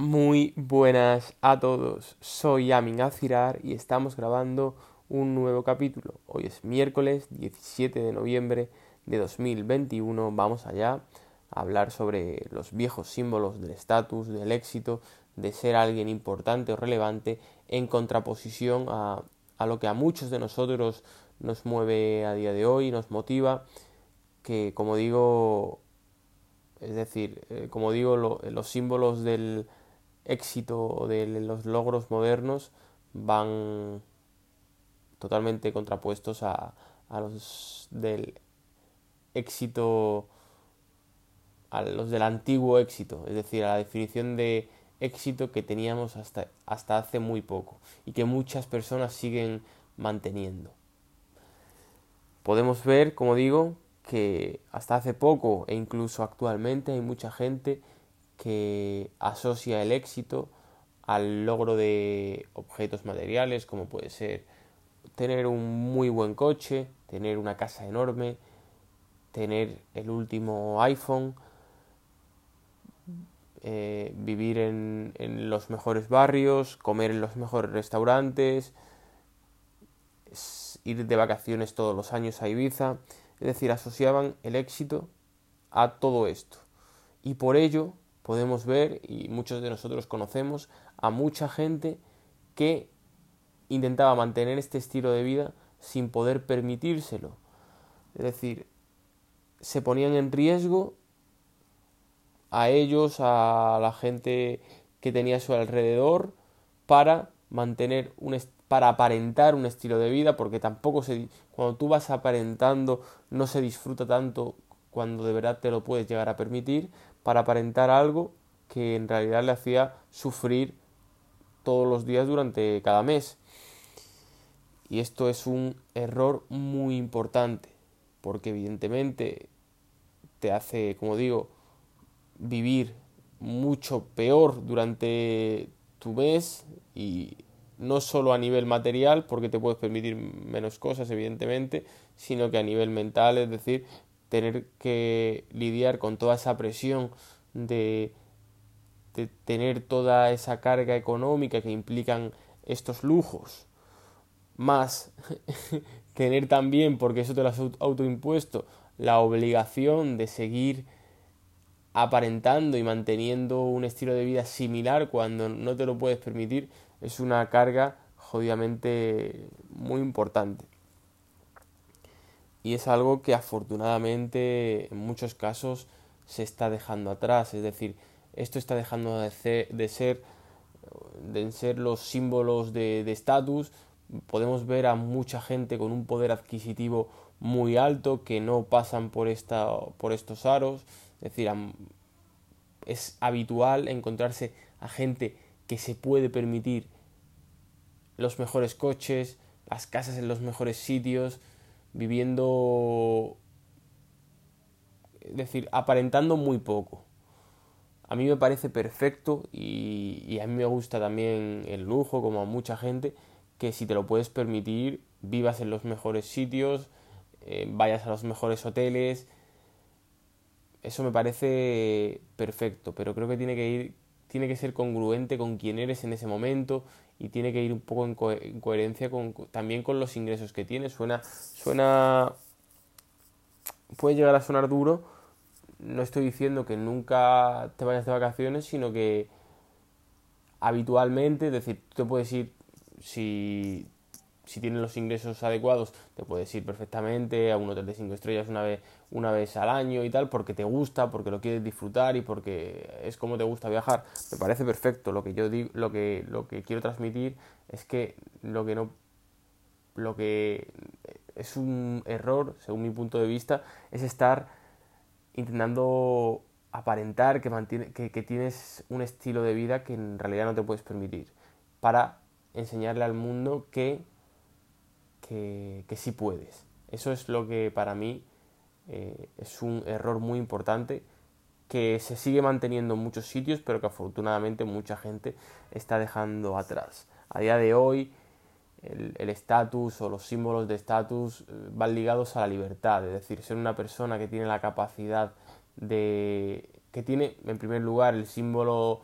Muy buenas a todos, soy Amin Azirar y estamos grabando un nuevo capítulo. Hoy es miércoles 17 de noviembre de 2021. Vamos allá a hablar sobre los viejos símbolos del estatus, del éxito, de ser alguien importante o relevante en contraposición a, a lo que a muchos de nosotros nos mueve a día de hoy, nos motiva, que como digo, es decir, eh, como digo, los símbolos del éxito de los logros modernos van totalmente contrapuestos a, a los del éxito, a los del antiguo éxito, es decir, a la definición de éxito que teníamos hasta, hasta hace muy poco y que muchas personas siguen manteniendo. Podemos ver, como digo, que hasta hace poco e incluso actualmente hay mucha gente que asocia el éxito al logro de objetos materiales, como puede ser tener un muy buen coche, tener una casa enorme, tener el último iPhone, eh, vivir en, en, los mejores barrios, comer en los mejores restaurantes, ir de vacaciones todos los años a Ibiza. Es decir, asociaban el éxito a todo esto. Y por ello podemos ver, y muchos de nosotros conocemos, a mucha gente que intentaba mantener este estilo de vida sin poder permitírselo. Es decir, se ponían en riesgo a ellos, a la gente que tenía a su alrededor, para mantener un para aparentar un estilo de vida, porque tampoco se cuando tú vas aparentando no se disfruta tanto cuando de verdad te lo puedes llegar a permitir, para aparentar algo que en realidad le hacía sufrir todos los días durante cada mes. Y esto es un error muy importante, porque evidentemente te hace, como digo, vivir mucho peor durante tu mes y no solo a nivel material, porque te puedes permitir menos cosas, evidentemente, sino que a nivel mental, es decir, tener que lidiar con toda esa presión de, tener toda esa carga económica que implican estos lujos, más tener también, porque eso te lo has autoimpuesto, la obligación de seguir aparentando y manteniendo un estilo de vida similar cuando no te lo puedes permitir, es una carga jodidamente muy importante y es algo que afortunadamente en muchos casos se está dejando atrás, es decir, esto está dejando de ser, de ser, los símbolos de estatus, podemos ver a mucha gente con un poder adquisitivo muy alto que no pasan por, esta, por estos aros, es decir, es habitual encontrarse a gente que se puede permitir los mejores coches, las casas en los mejores sitios, viviendo, es decir, aparentando muy poco. A mí me parece perfecto y, a mí me gusta también el lujo, como a mucha gente, que si te lo puedes permitir, vivas en los mejores sitios, eh, vayas a los mejores hoteles. Eso me parece perfecto, pero creo que tiene que ir, tiene que ser congruente con quién eres en ese momento y tiene que ir un poco en, coherencia con, también con los ingresos que tienes. Suena, suena, puede llegar a sonar duro. No estoy diciendo que nunca te vayas de vacaciones, sino que habitualmente, es decir, tú te puedes ir si si tienes los ingresos adecuados, te puedes ir perfectamente a un hotel de 5 estrellas una vez, una vez al año y tal, porque te gusta, porque lo quieres disfrutar y porque es como te gusta viajar. Me parece perfecto. Lo que yo digo, lo que, lo que quiero transmitir es que lo que no lo que es un error, según mi punto de vista, es estar intentando aparentar que, mantiene, que, que tienes un estilo de vida que en realidad no te puedes permitir para enseñarle al mundo que que, sí puedes. Eso es lo que para mí eh, es un error muy importante que se sigue manteniendo en muchos sitios, pero que afortunadamente mucha gente está dejando atrás. A día de hoy el estatus o los símbolos de estatus eh, van ligados a la libertad, es decir, ser una persona que tiene la capacidad de... que tiene en primer lugar el símbolo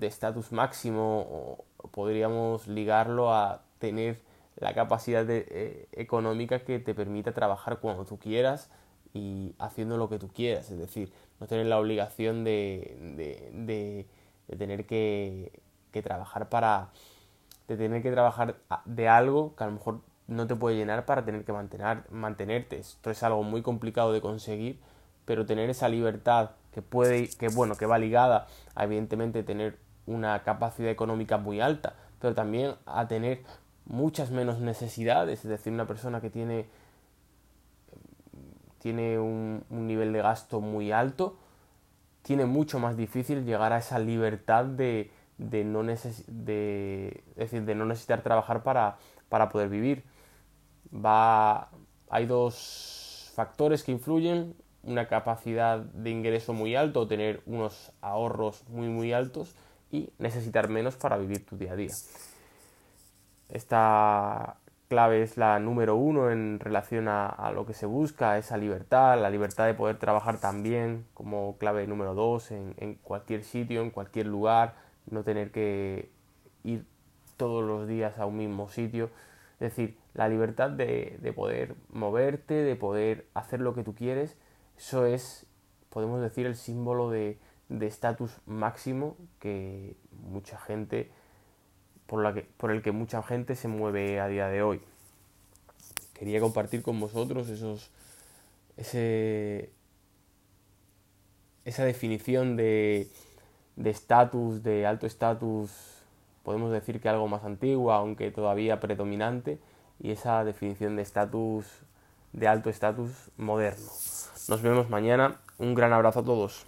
estatus máximo podríamos ligarlo a tener la capacidad eh, económica que te permita trabajar cuando tú quieras y haciendo lo que tú quieras, es decir, no tener la obligación de, tener que, trabajar para de tener que trabajar de algo que a lo mejor no te puede llenar para tener que mantener, mantenerte. Esto es algo muy complicado de conseguir, pero tener esa libertad que puede, que bueno, que va ligada a evidentemente tener una capacidad económica muy alta, pero también a tener muchas menos necesidades, es decir, una persona que tiene, tiene un, nivel de gasto muy alto, tiene mucho más difícil llegar a esa libertad de, de no, de, decir, de no necesitar trabajar para, para poder vivir. Va, hay dos factores que influyen, una capacidad de ingreso muy alto o tener unos ahorros muy muy altos y necesitar menos para vivir tu día a día. Esta clave es la número uno en relación a, lo que se busca, esa libertad, la libertad de poder trabajar también como clave número dos en, cualquier sitio, en cualquier lugar, no tener que ir todos los días a un mismo sitio. Es decir, la libertad de, poder moverte, de poder hacer lo que tú quieres, eso es, podemos decir, el símbolo de estatus máximo que mucha gente por, la que, por el que mucha gente se mueve a día de hoy. Quería compartir con vosotros esos, ese, esa definición de estatus, de, alto estatus, podemos decir que algo más antigua, aunque todavía predominante, y esa definición de estatus, de alto estatus moderno. Nos vemos mañana. Un gran abrazo a todos.